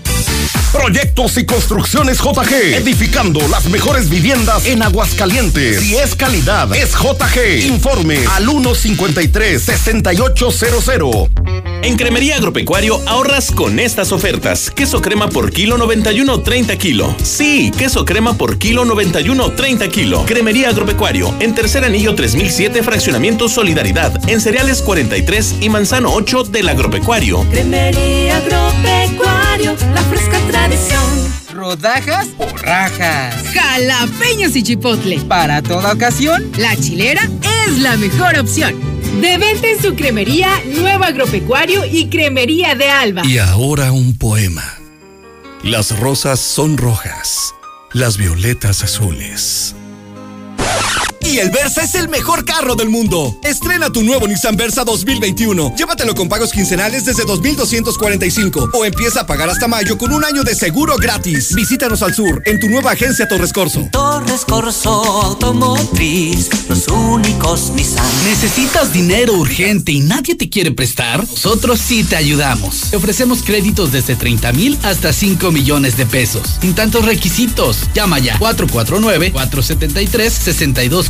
Proyectos y construcciones JG, edificando las mejores viviendas en Aguascalientes. Si es calidad, es JG. Informe al 153-6800. En Cremería Agropecuario ahorras con estas ofertas. Queso crema por kilo 91, 30 kilo. Sí, queso crema por kilo 91, 30 kilo. Cremería Agropecuario, en Tercer Anillo 3007, Fraccionamiento Solidaridad, en Cereales 43 y Manzano 8 del Agropecuario. Cremería Agropecuario, la fresca tradición. ¿Rodajas o rajas? Jalapeños y chipotle. Para toda ocasión, la chilera es la mejor opción. De venta en su cremería Nuevo Agropecuario y Cremería de Alba. Y ahora un poema. Las rosas son rojas, las violetas azules. Y el Versa es el mejor carro del mundo. Estrena tu nuevo Nissan Versa 2021. Llévatelo con pagos quincenales desde 2,245 o empieza a pagar hasta mayo con un año de seguro gratis. Visítanos al sur en tu nueva agencia Torres Corso. Torres Corso Automotriz, los únicos Nissan. ¿Necesitas dinero urgente y nadie te quiere prestar? Nosotros sí te ayudamos. Te ofrecemos créditos desde 30 mil hasta 5 millones de pesos. Sin tantos requisitos. Llama ya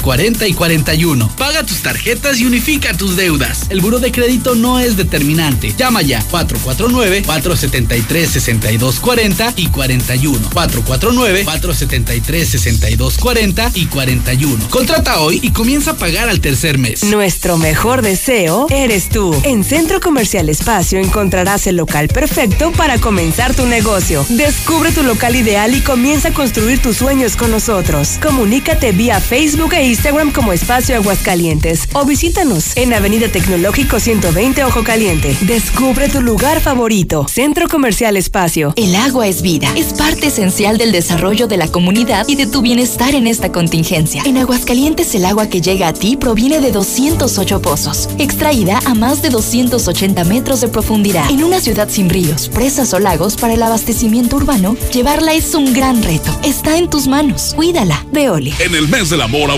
449-473-6240 y 41. Paga tus tarjetas y unifica tus deudas. El buro de crédito no es determinante. Llama ya 449-473-6240 y 41. 449-473-6240 y 41. Contrata hoy y comienza a pagar al tercer mes. Nuestro mejor deseo eres tú. En Centro Comercial Espacio encontrarás el local perfecto para comenzar tu negocio. Descubre tu local ideal y comienza a construir tus sueños con nosotros. Comunícate vía Facebook e Instagram como Espacio Aguascalientes o visítanos en Avenida Tecnológico 120 Ojo Caliente. Descubre tu lugar favorito. Centro Comercial Espacio. El agua es vida. Es parte esencial del desarrollo de la comunidad y de tu bienestar en esta contingencia. En Aguascalientes el agua que llega a ti proviene de 208 pozos, extraída a más de 280 metros de profundidad. En una ciudad sin ríos, presas o lagos para el abastecimiento urbano, llevarla es un gran reto. Está en tus manos. Cuídala. Veole. En el mes del amor,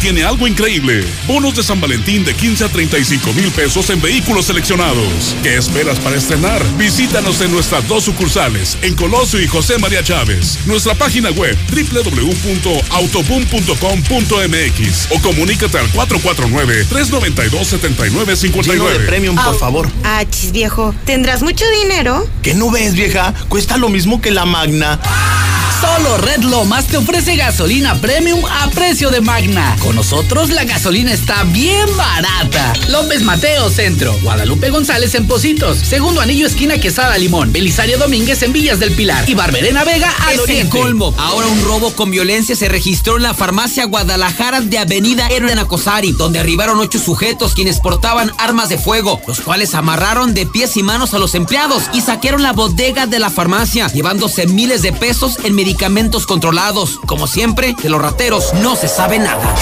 Tiene algo increíble. Bonos de San Valentín de 15 a 35 mil pesos en vehículos seleccionados. ¿Qué esperas para estrenar? Visítanos en nuestras dos sucursales, en Colosio y José María Chávez. Nuestra página web www.autoboom.com.mx o comunícate al 449-392-7959. de premium, por favor. Ah, chis, viejo. ¿Tendrás mucho dinero? ¿Qué no ves, vieja? Cuesta lo mismo que la magna. Solo Red Lomas te ofrece gasolina premium a precio de magna. Con nosotros la gasolina está bien barata. López Mateo Centro, Guadalupe González en Positos, Segundo Anillo esquina Quesada Limón, Belisario Domínguez en Villas del Pilar y Barberena Vega al Es el colmo. Ahora un robo con violencia se registró en la farmacia Guadalajara de Avenida Héroe en Acosari, donde arribaron ocho sujetos quienes portaban armas de fuego, los cuales amarraron de pies y manos a los empleados y saquearon la bodega de la farmacia, llevándose miles de pesos en medicamentos controlados. Como siempre, de los rateros no se sabe nada.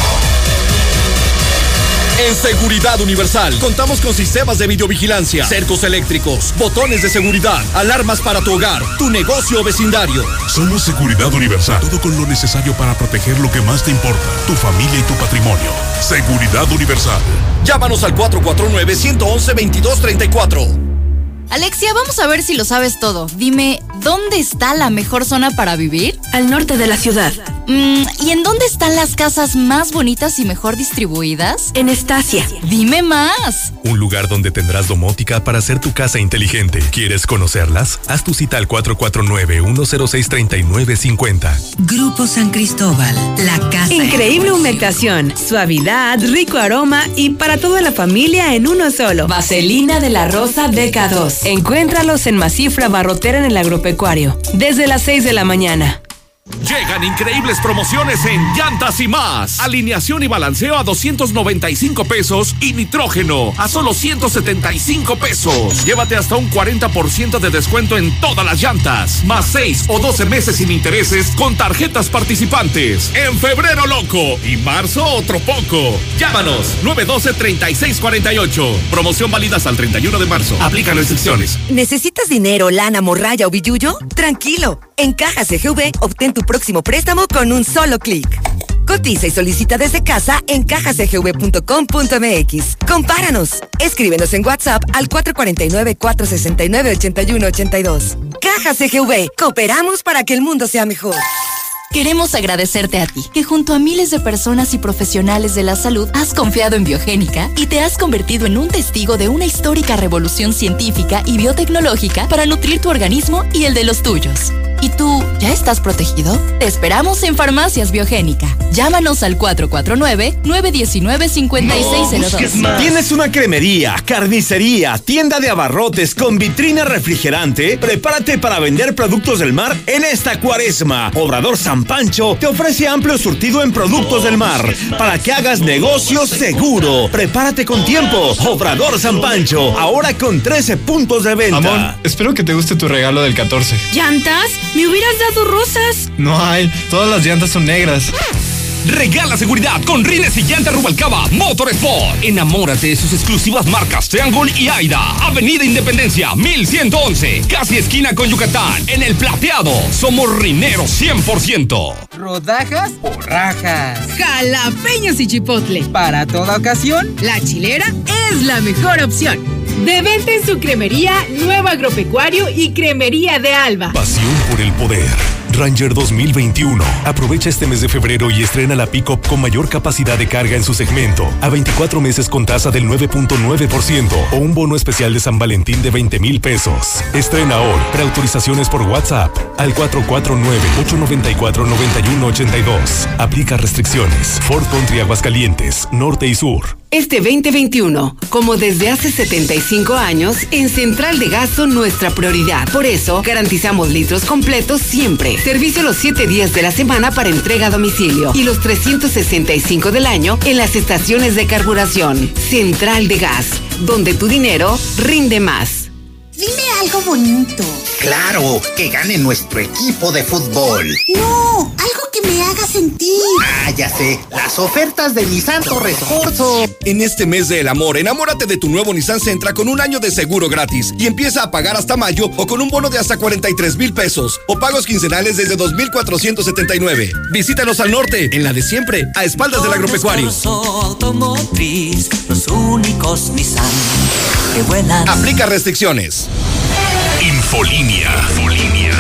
En Seguridad Universal contamos con sistemas de videovigilancia, cercos eléctricos, botones de seguridad, alarmas para tu hogar, tu negocio o vecindario. Somos Seguridad Universal. Todo con lo necesario para proteger lo que más te importa, tu familia y tu patrimonio. Seguridad Universal. Llámanos al 449-111-2234. Alexia, vamos a ver si lo sabes todo. Dime, ¿dónde está la mejor zona para vivir? Al norte de la ciudad. Mm, ¿Y en dónde están las casas más bonitas y mejor distribuidas? En Estacia. Dime más. Un lugar donde tendrás domótica para hacer tu casa inteligente. ¿Quieres conocerlas? Haz tu cita al 449-106-3950. Grupo San Cristóbal, la casa. Increíble humectación, suavidad, rico aroma y para toda la familia en uno solo. Vaselina de la Rosa DK2. Encuéntralos en Masifra Barrotera en el Agropecuario. Desde las 6 de la mañana. Llegan increíbles promociones en Llantas y más. Alineación y balanceo a 295 pesos y nitrógeno a solo 175 pesos. Llévate hasta un 40% de descuento en todas las llantas, más 6 o 12 meses sin intereses con tarjetas participantes. En febrero loco y marzo otro poco. Llámanos 912-3648. Promoción válida hasta el 31 de marzo. Aplican restricciones. ¿Necesitas dinero, lana, morralla o billuyo? Tranquilo. En Caja CGV obtén tu próximo préstamo con un solo clic. Cotiza y solicita desde casa en cajacgv.com.mx. Compáranos. Escríbenos en WhatsApp al 449-469-8182. Caja CGV. Cooperamos para que el mundo sea mejor. Queremos agradecerte a ti, que junto a miles de personas y profesionales de la salud has confiado en Biogénica y te has convertido en un testigo de una histórica revolución científica y biotecnológica para nutrir tu organismo y el de los tuyos. ¿Y tú ya estás protegido? Te esperamos en Farmacias Biogénica. Llámanos al 449-919-5602. ¿Tienes una cremería, carnicería, tienda de abarrotes con vitrina refrigerante? Prepárate para vender productos del mar en esta cuaresma. Obrador San Pancho te ofrece amplio surtido en productos del mar para que hagas negocio seguro. Prepárate con tiempo. Obrador San Pancho, ahora con 13 puntos de venta. Amor, espero que te guste tu regalo del 14. ¿Llantas? ¿Me hubieras dado rosas? No hay, todas las llantas son negras. Regala seguridad con Rines y Llanta Rubalcaba Motorsport. Enamórate de sus exclusivas marcas Triangle y Aida. Avenida Independencia 1111. Casi esquina con Yucatán. En el plateado. Somos rineros 100%. ¿Rodajas o rajas? Jalapeños y chipotle. Para toda ocasión, La chilera es la mejor opción. De venta en su cremería Nuevo Agropecuario y Cremería de Alba. Pasión por el poder. Ranger 2021. Aprovecha este mes de febrero y estrena la pickup con mayor capacidad de carga en su segmento. A 24 meses con tasa del 9.9% o un bono especial de San Valentín de 20 mil pesos. Estrena hoy. Preautorizaciones por WhatsApp al 449-894-9182. Aplica restricciones. Ford Country Aguascalientes, Norte y Sur. Este 2021, como desde hace 75 años, en Central de Gas son nuestra prioridad. Por eso, garantizamos litros completos siempre. Servicio los 7 días de la semana para entrega a domicilio y los 365 del año en las estaciones de carburación. Central de Gas, donde tu dinero rinde más. Dime algo bonito. Claro, que gane nuestro equipo de fútbol. No, algo que me haga sentir. Ah, ya sé, las ofertas de Nissan Torres Corso. En este mes del amor, enamórate de tu nuevo Nissan Sentra con un año de seguro gratis y empieza a pagar hasta mayo o con un bono de hasta 43 mil pesos o pagos quincenales desde 2,479. Visítanos al norte, en la de siempre, a espaldas del agropecuario. automotriz, los únicos Nissan que vuelan. Aplica restricciones. Infolínea. Infolínea.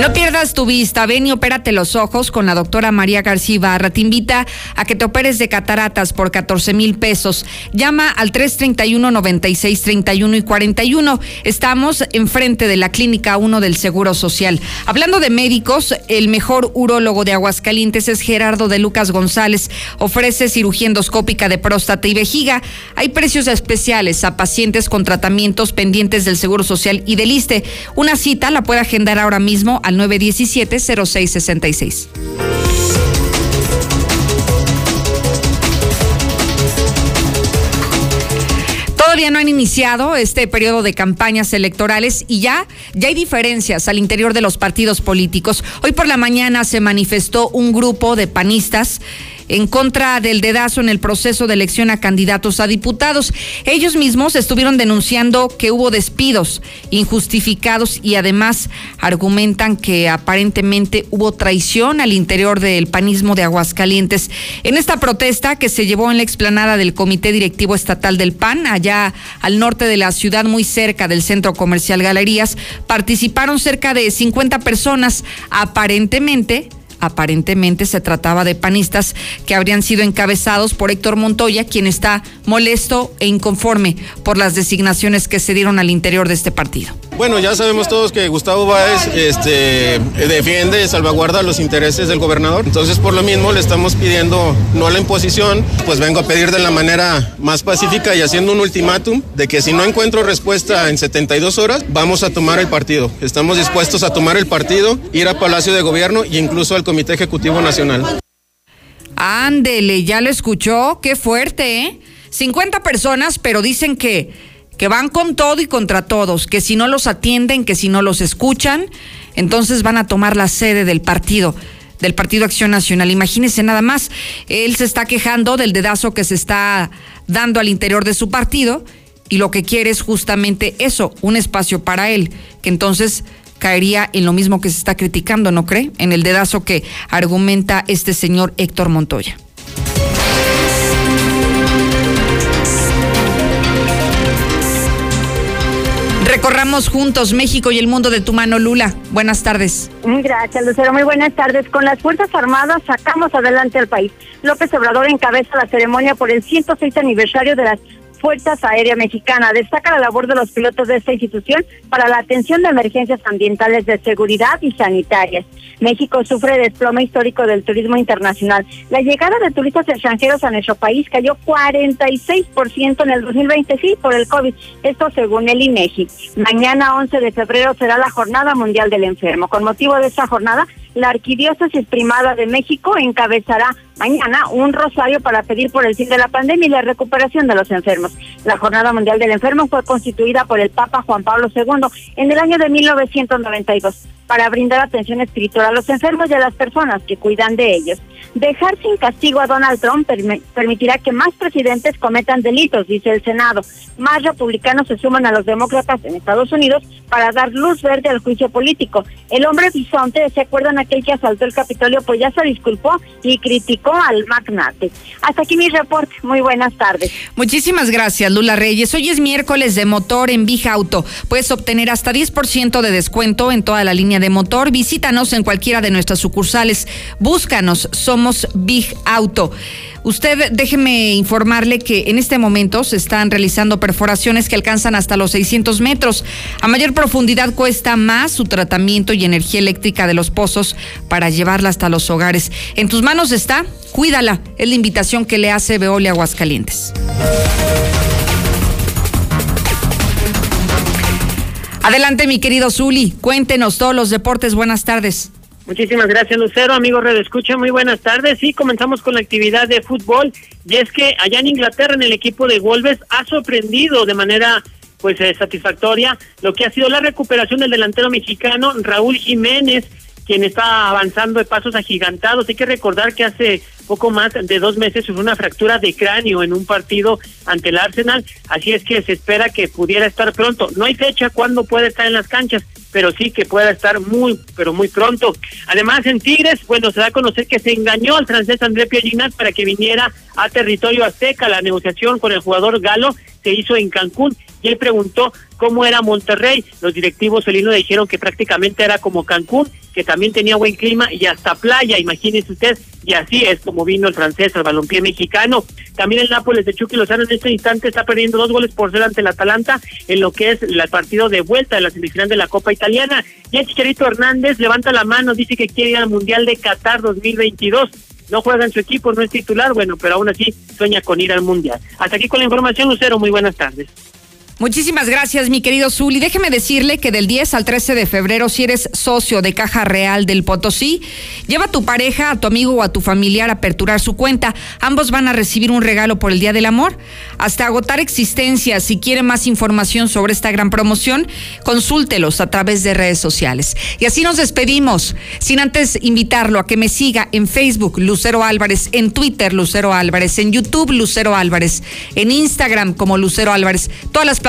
No pierdas tu vista, ven y opérate los ojos con la doctora María García Ibarra. Te invita a que te operes de cataratas por 14 mil pesos. Llama al 331 96 31 y 41. Estamos enfrente de la Clínica 1 del Seguro Social. Hablando de médicos, el mejor urólogo de Aguascalientes es Gerardo de Lucas González. Ofrece cirugía endoscópica de próstata y vejiga. Hay precios especiales a pacientes con tratamientos pendientes del Seguro Social y del ISTE. Una cita la puede agendar ahora mismo 917-0666. Todavía no han iniciado este periodo de campañas electorales y ya, ya hay diferencias al interior de los partidos políticos. Hoy por la mañana se manifestó un grupo de panistas en contra del dedazo en el proceso de elección a candidatos a diputados. Ellos mismos estuvieron denunciando que hubo despidos injustificados y además argumentan que aparentemente hubo traición al interior del panismo de Aguascalientes. En esta protesta que se llevó en la explanada del Comité Directivo Estatal del PAN, allá al norte de la ciudad, muy cerca del Centro Comercial Galerías, participaron cerca de 50 personas, aparentemente Aparentemente se trataba de panistas que habrían sido encabezados por Héctor Montoya, quien está molesto e inconforme por las designaciones que se dieron al interior de este partido. Bueno, ya sabemos todos que Gustavo Báez este, defiende, salvaguarda los intereses del gobernador. Entonces, por lo mismo, le estamos pidiendo no la imposición, pues vengo a pedir de la manera más pacífica y haciendo un ultimátum de que si no encuentro respuesta en 72 horas, vamos a tomar el partido. Estamos dispuestos a tomar el partido, ir a Palacio de Gobierno e incluso al Comité Ejecutivo Nacional. Ándele, ya lo escuchó, qué fuerte, ¿eh? 50 personas, pero dicen que que van con todo y contra todos, que si no los atienden, que si no los escuchan, entonces van a tomar la sede del partido del Partido Acción Nacional. Imagínense nada más, él se está quejando del dedazo que se está dando al interior de su partido y lo que quiere es justamente eso, un espacio para él, que entonces caería en lo mismo que se está criticando, ¿no cree? En el dedazo que argumenta este señor Héctor Montoya. Recorramos juntos México y el mundo de tu mano, Lula. Buenas tardes. Gracias, Lucero. Muy buenas tardes. Con las Fuerzas Armadas sacamos adelante al país. López Obrador encabeza la ceremonia por el 106 aniversario de las Fuerzas Aérea Mexicana. Destaca la labor de los pilotos de esta institución para la atención de emergencias ambientales de seguridad y sanitarias. México sufre desplome histórico del turismo internacional. La llegada de turistas extranjeros a nuestro país cayó 46% en el 2020, sí, por el COVID. Esto según el INEGI. Mañana 11 de febrero será la Jornada Mundial del Enfermo. Con motivo de esta jornada, la Arquidiócesis Primada de México encabezará mañana un rosario para pedir por el fin de la pandemia y la recuperación de los enfermos. La Jornada Mundial del Enfermo fue constituida por el Papa Juan Pablo II en el año de 1992 para brindar atención espiritual a los enfermos y a las personas que cuidan de ellos. Dejar sin castigo a Donald Trump permitirá que más presidentes cometan delitos, dice el Senado. Más republicanos se suman a los demócratas en Estados Unidos para dar luz verde al juicio político. El hombre bisonte, ¿se acuerdan aquel que asaltó el Capitolio? Pues ya se disculpó y criticó al magnate. Hasta aquí mi reporte. Muy buenas tardes. Muchísimas gracias, Lula Reyes. Hoy es miércoles de motor en Vija Auto. Puedes obtener hasta 10% de descuento en toda la línea de motor. Visítanos en cualquiera de nuestras sucursales. Búscanos. Somos somos Big Auto. Usted déjeme informarle que en este momento se están realizando perforaciones que alcanzan hasta los 600 metros. A mayor profundidad cuesta más su tratamiento y energía eléctrica de los pozos para llevarla hasta los hogares. En tus manos está, cuídala. Es la invitación que le hace Veolia Aguascalientes. Adelante, mi querido Zuli. Cuéntenos todos los deportes. Buenas tardes. Muchísimas gracias, Lucero. Amigo Red Escucha, muy buenas tardes. Sí, comenzamos con la actividad de fútbol. Y es que allá en Inglaterra, en el equipo de Wolves, ha sorprendido de manera pues eh, satisfactoria lo que ha sido la recuperación del delantero mexicano Raúl Jiménez, quien está avanzando de pasos agigantados. Hay que recordar que hace poco más de dos meses sufrió una fractura de cráneo en un partido ante el Arsenal, así es que se espera que pudiera estar pronto. No hay fecha cuándo puede estar en las canchas, pero sí que pueda estar muy, pero muy pronto. Además, en Tigres, bueno, se da a conocer que se engañó al francés André Pierginat para que viniera a territorio azteca. La negociación con el jugador galo se hizo en Cancún y él preguntó cómo era Monterrey. Los directivos felinos dijeron que prácticamente era como Cancún, que también tenía buen clima y hasta playa, imagínese usted, y así es como vino el francés al balompié mexicano. También el Nápoles de Chucky Lozano en este instante está perdiendo dos goles por cero ante el Atalanta en lo que es el partido de vuelta de la semifinal de la Copa Italiana. Y el Chicharito Hernández levanta la mano, dice que quiere ir al Mundial de Qatar 2022 no juega en su equipo, no es titular, bueno, pero aún así sueña con ir al Mundial. Hasta aquí con la información, Lucero, muy buenas tardes. Muchísimas gracias, mi querido Zuli. Déjeme decirle que del 10 al 13 de febrero, si eres socio de Caja Real del Potosí, lleva a tu pareja, a tu amigo o a tu familiar a aperturar su cuenta. Ambos van a recibir un regalo por el Día del Amor. Hasta agotar existencias. Si quiere más información sobre esta gran promoción, consúltelos a través de redes sociales. Y así nos despedimos, sin antes invitarlo a que me siga en Facebook, Lucero Álvarez, en Twitter, Lucero Álvarez, en YouTube, Lucero Álvarez, en Instagram como Lucero Álvarez. Todas las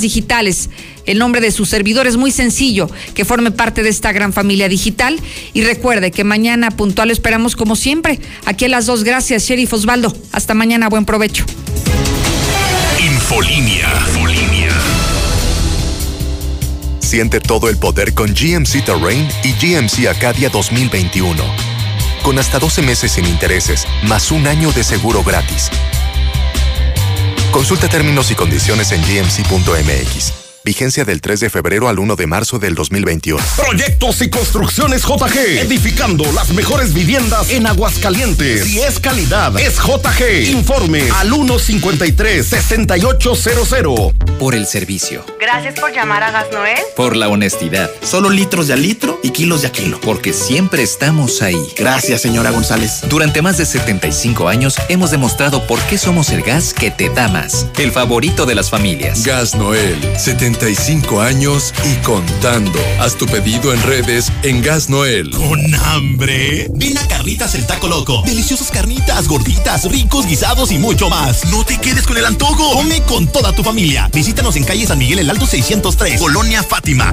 digitales. El nombre de su servidor es muy sencillo, que forme parte de esta gran familia digital. Y recuerde que mañana puntual esperamos como siempre. Aquí a las dos, gracias, Sheriff Osvaldo. Hasta mañana, buen provecho. Infolínea. Siente todo el poder con GMC Terrain y GMC Acadia 2021. Con hasta 12 meses sin intereses, más un año de seguro gratis. Consulta términos y condiciones en gmc.mx. Vigencia del 3 de febrero al 1 de marzo del 2021. Proyectos y construcciones JG. Edificando las mejores viviendas en Aguascalientes. Si es calidad, es JG. Informe al 153-6800. Por el servicio. Gracias por llamar a Gas Noel. Por la honestidad. Solo litros de a litro y kilos de a kilo. Porque siempre estamos ahí. Gracias, señora González. Durante más de 75 años hemos demostrado por qué somos el gas que te da más. El favorito de las familias. Gas Noel. 70 35 años y contando. Haz tu pedido en redes en Gas Noel. ¿Con hambre? Ven a Carnitas el Taco Loco. Deliciosas carnitas, gorditas, ricos guisados y mucho más. No te quedes con el antojo. Come con toda tu familia. Visítanos en calle San Miguel el Alto 603, Colonia Fátima.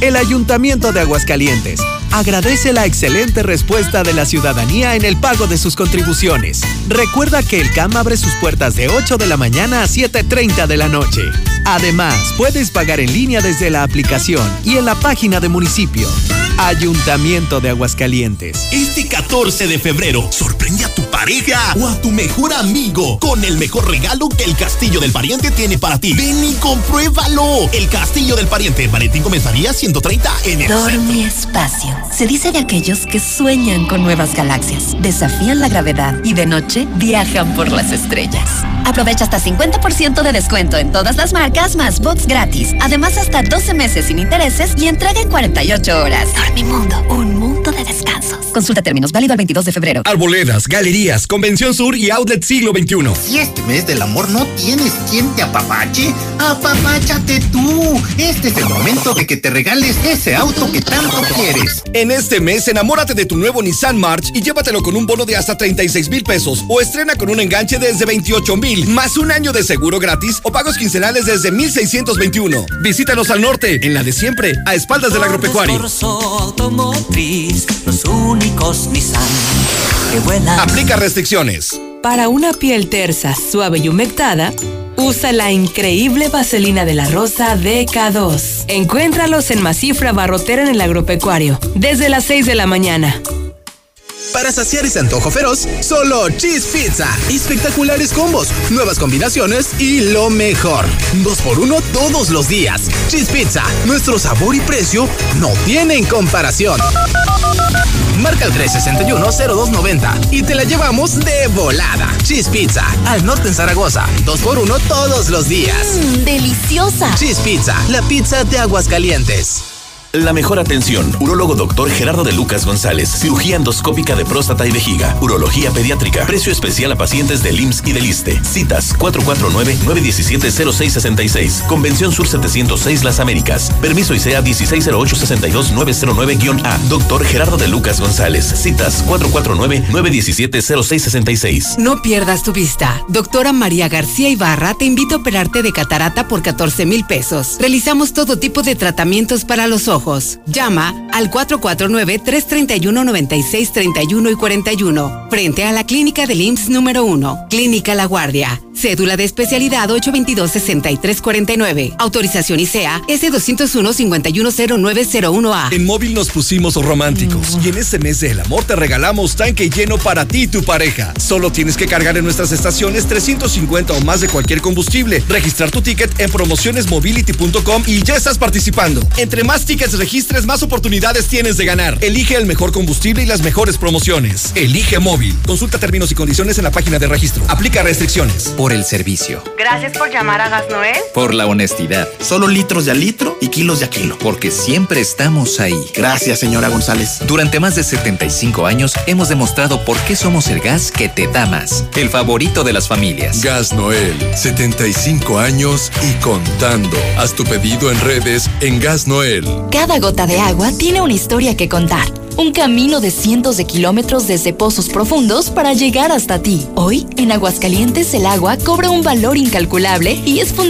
El Ayuntamiento de Aguascalientes agradece la excelente respuesta de la ciudadanía en el pago de sus contribuciones. Recuerda que el CAM abre sus puertas de 8 de la mañana a 7.30 de la noche. Además, puedes pagar en línea desde la aplicación y en la página de municipio. Ayuntamiento de Aguascalientes. Este 14 de febrero, sorprende a tu pareja o a tu mejor amigo con el mejor regalo que el Castillo del Pariente tiene para ti. Ven y compruébalo. El Castillo del Pariente, Valentín comenzaría 130 en el Dormi Espacio. Se dice de aquellos que sueñan con nuevas galaxias, desafían la gravedad y de noche viajan por las estrellas. Aprovecha hasta 50% de descuento en todas las marcas más box gratis. Además, hasta 12 meses sin intereses y entrega en 48 horas. Dormimundo, un mundo de descansos. Consulta términos, válido al 22 de febrero. Arboledas, galerías, Convención Sur y Outlet Siglo XXI. Si este mes del amor no tienes quien te apapache, apapáchate tú. Este es el momento de que te regales ese auto que tanto quieres. En este mes, enamórate de tu nuevo Nissan March y llévatelo con un bono de hasta 36 mil pesos o estrena con un enganche desde 28 mil mil, más un año de seguro gratis o pagos quincenales desde 1621. Visítanos al norte, en la de siempre, a espaldas del agropecuario. Automotriz, los únicos Nissan que vuelan. Aplica restricciones. Para una piel tersa, suave y humectada, usa la increíble vaselina de la rosa DK2. Encuéntralos en Masifra Barrotera en el agropecuario, desde las 6 de la mañana. Para saciar ese antojo feroz, solo Cheese Pizza. Espectaculares combos, nuevas combinaciones y lo mejor. Dos por uno todos los días. Cheese Pizza, nuestro sabor y precio no tienen comparación. Marca el 361-0290 y te la llevamos de volada. Cheese Pizza, al norte en Zaragoza. Dos por uno todos los días. Mmm, deliciosa. Cheese Pizza, la pizza de Aguascalientes. La mejor atención. Urólogo doctor Gerardo de Lucas González. Cirugía endoscópica de próstata y vejiga. Urología pediátrica. Precio especial a pacientes del IMSS y del ISTE. Citas 449-917-0666. Convención Sur 706 Las Américas. Permiso ICEA 1608-62909-A. Doctor Gerardo de Lucas González. Citas 449-917-0666. No pierdas tu vista. Doctora María García Ibarra te invita a operarte de catarata por 14 mil pesos. Realizamos todo tipo de tratamientos para los ojos. Llama al 449-331-9631 y 41, frente a la clínica del IMSS número 1, Clínica La Guardia. Cédula de especialidad 822-6349. Autorización ICEA S201-510901A. En móvil nos pusimos románticos y en este mes del amor te regalamos tanque lleno para ti y tu pareja. Solo tienes que cargar en nuestras estaciones 350 o más de cualquier combustible, registrar tu ticket en promocionesmobility.com y ya estás participando. Entre más tickets registres, más oportunidades tienes de ganar. Elige el mejor combustible y las mejores promociones. Elige móvil. Consulta términos y condiciones en la página de registro. Aplica restricciones. Por el servicio. Gracias por llamar a Gas Noel. Por la honestidad. Solo litros de a litro y kilos de a kilo. Porque siempre estamos ahí. Gracias, señora González. Durante más de 75 años hemos demostrado por qué somos el gas que te da más. El favorito de las familias. Gas Noel, 75 años y contando. Haz tu pedido en redes en Gas Noel. Cada gota de agua tiene una historia que contar. Un camino de cientos de kilómetros desde pozos profundos para llegar hasta ti. Hoy, en Aguascalientes, el agua cobra un valor incalculable y es fundamental